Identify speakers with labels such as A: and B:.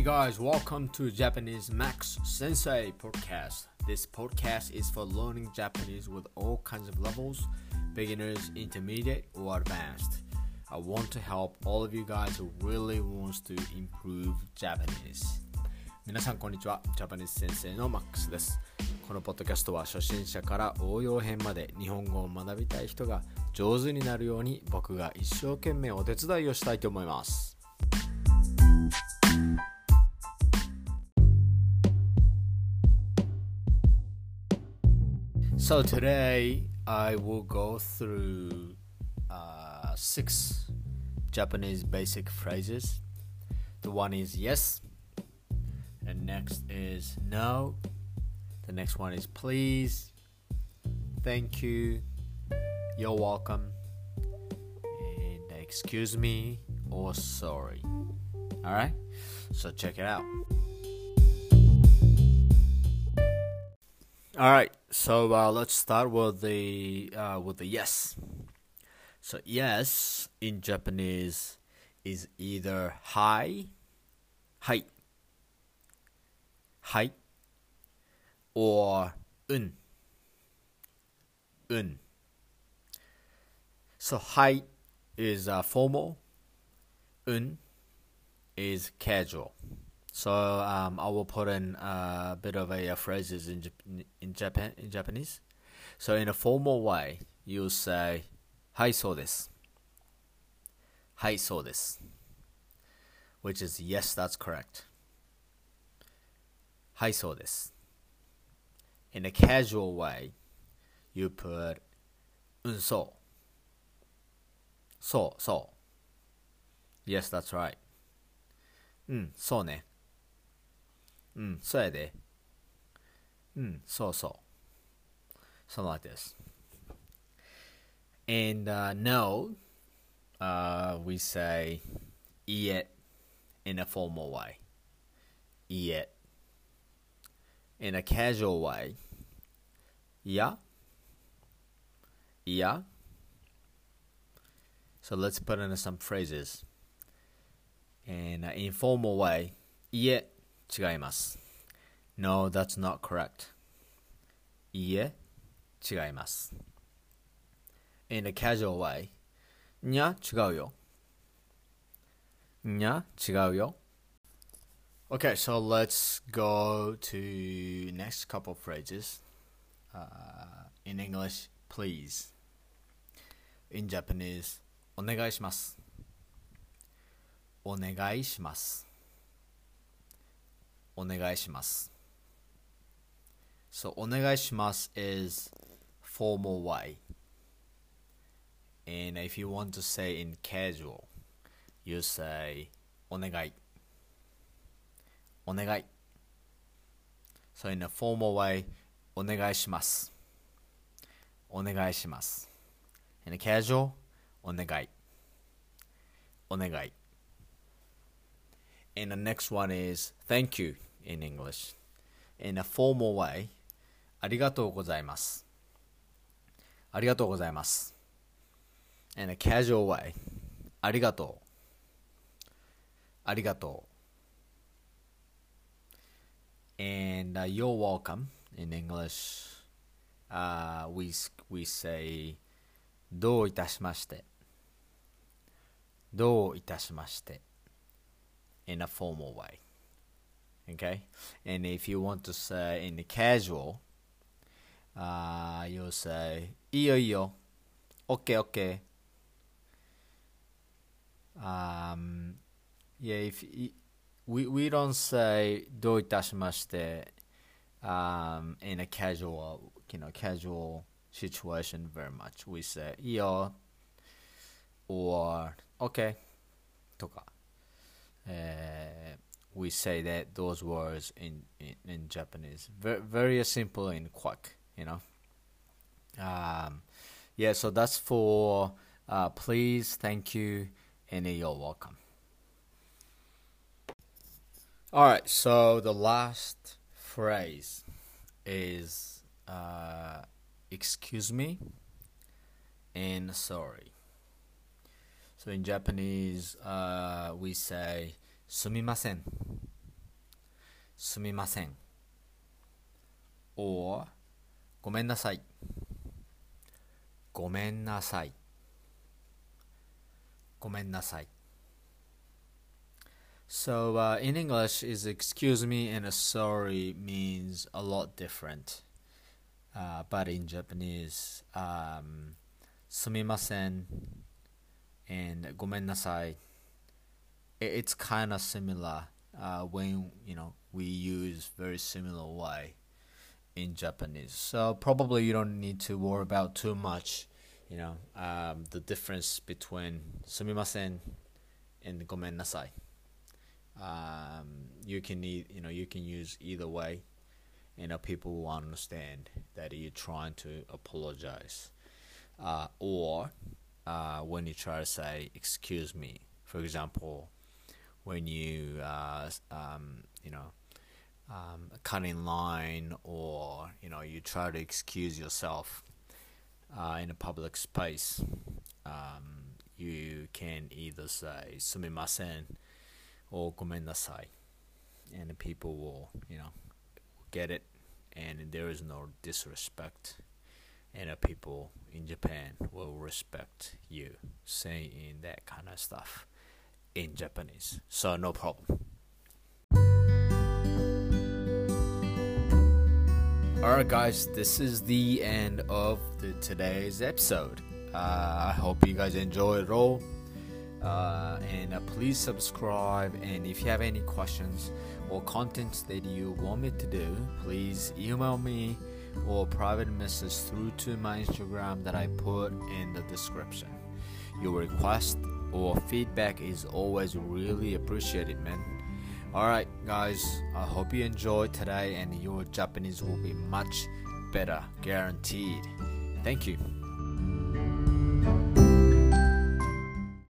A: Hey guys, welcome to Japanese Max Sensei podcast. This podcast is for learning Japanese with all kinds of levels beginners, intermediate, or advanced. I want to help all of you guys who really wants to improve Japanese. 皆さんこんにちは。ジャパニーズ先生のマックスです。このポッドキャストは初心者から応用編まで日本語を学びたい人が上手になるように僕が一生懸命お手伝いをしたいと思います。 So today I will go through uh, six Japanese basic phrases. The one is yes, and next is no. The next one is please, thank you, you're welcome, and excuse me or sorry. All right, so check it out. All right, so uh, let's start with the uh, with the yes. So yes in Japanese is either hi, hi, hi, or un, un. So hi is uh, formal, un is casual. So um, I will put in a bit of a, uh phrases in Jap- in Japan in Japanese. So in a formal way, you say "Hi, so this." Hi, so this. Which is yes, that's correct. Hi, so this. In a casual way, you put "un so." So so. Yes, that's right. うん、そうね。 うん、そうやで。うん、そうそう。Something like this. And uh, no, uh, we say iet in a formal way. Iet. In a casual way, yeah. Yeah. So let's put in some phrases. In an informal way, いえ、 違います。No, that's not correct. いいえ、違います。In a casual way, にゃ、違うよ。にゃ、違うよ。Okay, so let's go to next couple phrases. Uh, in English, please. In Japanese, お願いします。お願いします。 お願いします。So, お願いします is formal way. And if you want to say in casual, you say お願い。お願い。So, in a formal way, お願いします。お願いします。In a casual, お願い。お願い。And the next one is thank you in English. In a formal way, ありがとうございます。ありがとうございます。In a casual way, ありがとう。ありがとう。And uh, you're welcome in English. Uh, we, we say どういたしまして。どういたしまして。in a formal way. Okay? And if you want to say in the casual, uh, you'll say, いいよいいよ。OK, OK. Um, yeah, if y- we, we don't say どういたしまして um, in a casual, you know, casual situation very much. We say いいよ or OK とか。uh, we say that those words in, in, in Japanese. Very, very simple and quick, you know. Um, yeah, so that's for uh, please, thank you, and you're welcome. All right, so the last phrase is uh, excuse me and sorry. So in Japanese, uh, we say すみませんすみません or ごめんなさいごめんなさいごめんなさい So uh, in English is excuse me and sorry means a lot different. Uh, but in Japanese, um, すみません and ごめんなさい it's kind of similar uh, when you know we use very similar way in Japanese. So probably you don't need to worry about too much, you know, um, the difference between sumimasen and gomen nasai. Um, you can need, you know, you can use either way. You know, people will understand that you're trying to apologize, uh, or uh, when you try to say "excuse me," for example, when you, uh, um, you know, um, cut in line or you know you try to excuse yourself uh, in a public space, um, you can either say sumimasen or gomennasai, and the people will you know get it, and there is no disrespect, and the people in Japan will respect you saying that kind of stuff in Japanese, so no problem. Alright, guys, this is the end of the today's episode. Uh, I hope you guys enjoyed it all. Uh, and uh, please subscribe. And if you have any questions or contents that you want me to do, please email me or private message through to my Instagram that I put in the description. Your request or feedback is always really appreciated, man. Alright, guys, I hope you enjoyed today and your Japanese will be much better, guaranteed. Thank you.